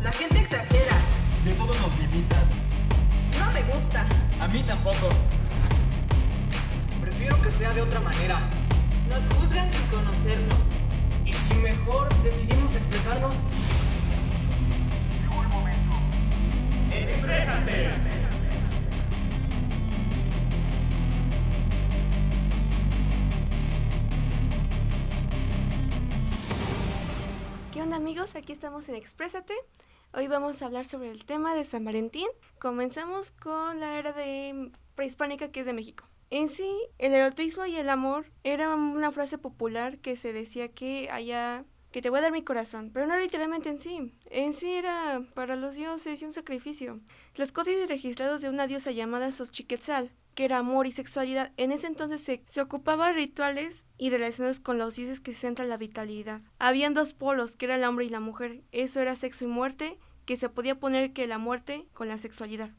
La gente exagera. De todo nos limitan. No me gusta. A mí tampoco. Prefiero que sea de otra manera. Nos juzgan sin conocernos. Y si mejor decidimos expresarnos. Onda amigos? Aquí estamos en Exprésate. Hoy vamos a hablar sobre el tema de San Valentín. Comenzamos con la era de prehispánica que es de México. En sí, el erotismo y el amor era una frase popular que se decía que haya que te voy a dar mi corazón, pero no literalmente en sí. En sí era para los dioses y un sacrificio. Los códices registrados de una diosa llamada Xochiquetzal, que era amor y sexualidad, en ese entonces se, se ocupaba rituales y relacionados con los dioses que centran la vitalidad. Habían dos polos, que era el hombre y la mujer. Eso era sexo y muerte, que se podía poner que la muerte con la sexualidad.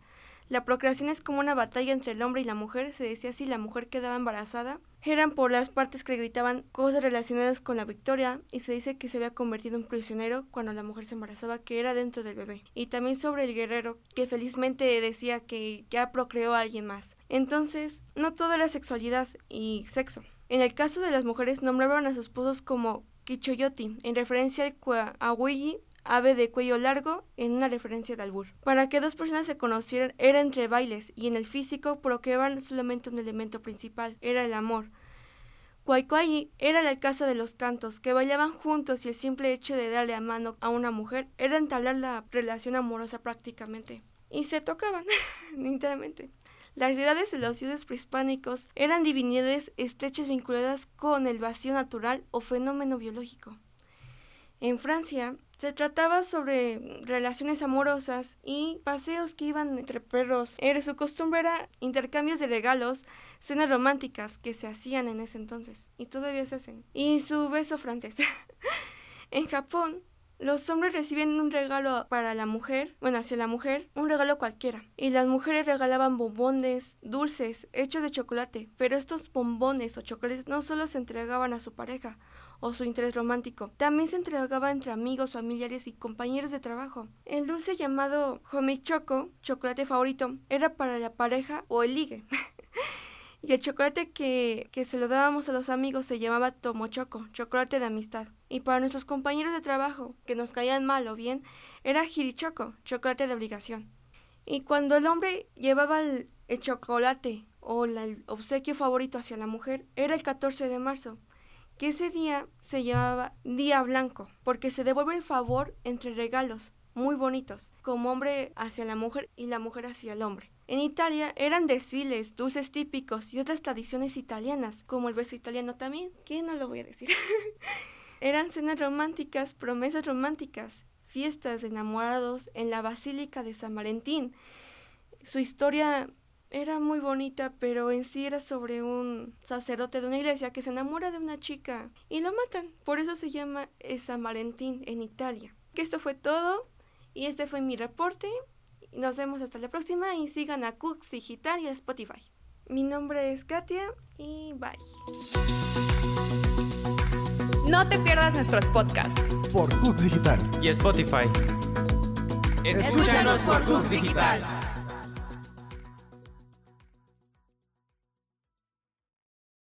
La procreación es como una batalla entre el hombre y la mujer, se decía si la mujer quedaba embarazada. Eran por las partes que gritaban cosas relacionadas con la victoria y se dice que se había convertido en prisionero cuando la mujer se embarazaba, que era dentro del bebé. Y también sobre el guerrero, que felizmente decía que ya procreó a alguien más. Entonces, no todo era sexualidad y sexo. En el caso de las mujeres nombraban a sus esposos como Kichoyoti, en referencia al Kuahuilli ave de cuello largo en una referencia de albur. Para que dos personas se conocieran era entre bailes y en el físico procreaban solamente un elemento principal, era el amor. Cuaycuayi era la casa de los cantos, que bailaban juntos y el simple hecho de darle a mano a una mujer era entablar la relación amorosa prácticamente. Y se tocaban, literalmente. Las ciudades de los dioses prehispánicos eran divinidades estrechas vinculadas con el vacío natural o fenómeno biológico. En Francia se trataba sobre relaciones amorosas y paseos que iban entre perros. Era su costumbre era intercambios de regalos, cenas románticas que se hacían en ese entonces y todavía se hacen. Y su beso francés. en Japón los hombres reciben un regalo para la mujer, bueno, hacia la mujer, un regalo cualquiera. Y las mujeres regalaban bombones, dulces, hechos de chocolate. Pero estos bombones o chocolates no solo se entregaban a su pareja o su interés romántico, también se entregaba entre amigos, familiares y compañeros de trabajo. El dulce llamado Homichoco, chocolate favorito, era para la pareja o el ligue. Y el chocolate que, que, se lo dábamos a los amigos se llamaba Tomochoco, chocolate de amistad. Y para nuestros compañeros de trabajo, que nos caían mal o bien, era Hirichoco, chocolate de obligación. Y cuando el hombre llevaba el, chocolate o el obsequio favorito hacia la mujer, era el 14 de marzo, que ese día se llamaba Día Blanco, porque se devuelve el favor entre regalos muy bonitos, como hombre hacia la mujer y la mujer hacia el hombre. En Italia eran desfiles, dulces típicos y otras tradiciones italianas, como el beso italiano también, que no lo voy a decir. eran cenas románticas, promesas románticas, fiestas de enamorados en la Basílica de San Valentín. Su historia era muy bonita, pero en sí era sobre un sacerdote de una iglesia que se enamora de una chica y lo matan. Por eso se llama San Valentín en Italia. Que esto fue todo y este fue mi reporte. Nos vemos hasta la próxima y sigan a Cooks Digital y a Spotify. Mi nombre es Katia y bye. No te pierdas nuestros podcasts. Por Cooks Digital. Y Spotify. Escúchanos por Cooks Digital.